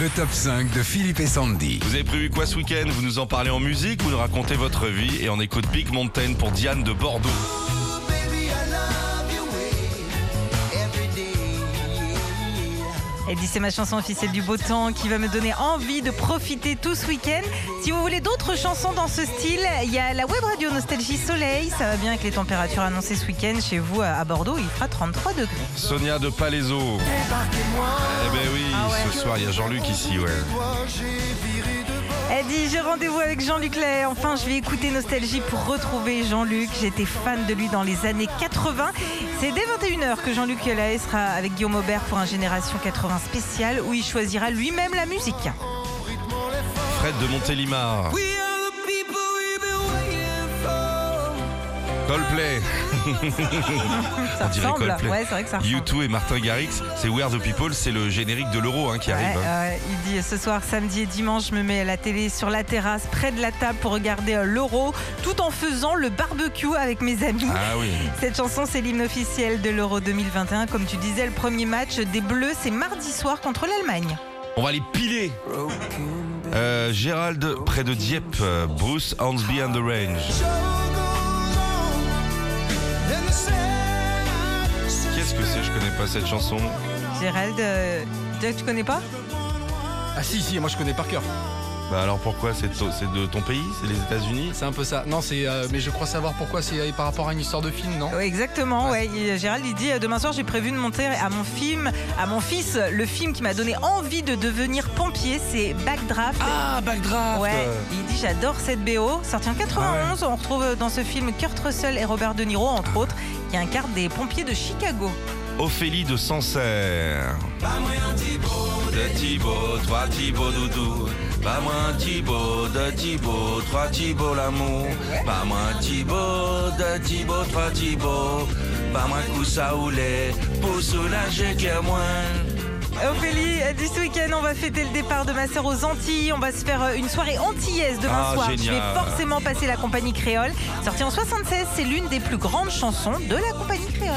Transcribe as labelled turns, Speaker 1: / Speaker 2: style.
Speaker 1: Le top 5 de Philippe et Sandy.
Speaker 2: Vous avez prévu quoi ce week-end? Vous nous en parlez en musique, vous nous racontez votre vie et on écoute Big Mountain pour Diane de Bordeaux.
Speaker 3: Elle dit c'est ma chanson officielle du beau temps qui va me donner envie de profiter tout ce week-end. Si vous voulez d'autres chansons dans ce style, il y a la web radio Nostalgie Soleil. Ça va bien avec les températures annoncées ce week-end chez vous à Bordeaux. Il fera 33 degrés.
Speaker 2: Sonia de Palaiso. Eh ce soir il y a Jean-Luc ici, ouais.
Speaker 3: Elle dit j'ai rendez-vous avec Jean-Luc Lay. Enfin, je vais écouter Nostalgie pour retrouver Jean-Luc. J'étais fan de lui dans les années 80. C'est dès 21h que Jean-Luc Lay sera avec Guillaume Aubert pour un Génération 80 spécial où il choisira lui-même la musique.
Speaker 2: Fred de Montélimar. Coldplay.
Speaker 3: Ça
Speaker 2: On dirait
Speaker 3: ressemble.
Speaker 2: Coldplay.
Speaker 3: Ouais, c'est vrai que ça ressemble.
Speaker 2: U2 et Martin Garrix, c'est We Are the People, c'est le générique de l'euro hein, qui arrive. Hein.
Speaker 3: il dit ce soir, samedi et dimanche, je me mets la télé sur la terrasse, près de la table pour regarder euh, l'Euro, tout en faisant le barbecue avec mes amis.
Speaker 2: Ah oui.
Speaker 3: Cette chanson, c'est l'hymne officiel de l'Euro 2021. Comme tu disais, le premier match des Bleus, c'est mardi soir contre l'Allemagne.
Speaker 2: On va les piler. Euh, Gérald, près de Dieppe, euh, Bruce Hornsby and the Range. Qu'est-ce que c'est? Je connais pas cette chanson.
Speaker 3: Gérald, euh, Jack, tu connais pas?
Speaker 4: Ah si, si, moi je connais par cœur.
Speaker 2: Bah alors pourquoi C'est de ton pays? C'est les États-Unis?
Speaker 4: C'est un peu ça. Non, c'est. euh, mais je crois savoir pourquoi c'est euh, par rapport à une histoire de film, non?
Speaker 3: Ouais, Exactement, ouais. Et Gérald, il dit euh, demain soir, j'ai prévu de monter à mon film, à mon fils, le film qui m'a donné envie de devenir pompier, c'est Backdraft.
Speaker 2: Ah, Backdraft
Speaker 3: Ouais, il dit j'adore cette BO. Sorti en 91, on retrouve dans ce film Kurt Russell et Robert De Niro, entre autres, qui incarnent des pompiers de Chicago.
Speaker 2: Ophélie de Sancerre. De Thibaut, trois Thibaut doudou. Pas moins Thibaut, de Thibaut, trois Thibaut l'amour. Pas moins Thibaut, de Thibaut, trois Thibaut. Pas moins Coussa Oulet, pour soulager que moins.
Speaker 3: Ophélie, dit ce week-end, on va fêter le départ de ma sœur aux Antilles. On va se faire euh, une soirée antillaise demain
Speaker 2: Ah,
Speaker 3: soir. Je
Speaker 2: génial.
Speaker 3: vais forcément passer la compagnie créole. Sortie en 76, c'est l'une des plus grandes chansons de la compagnie créole.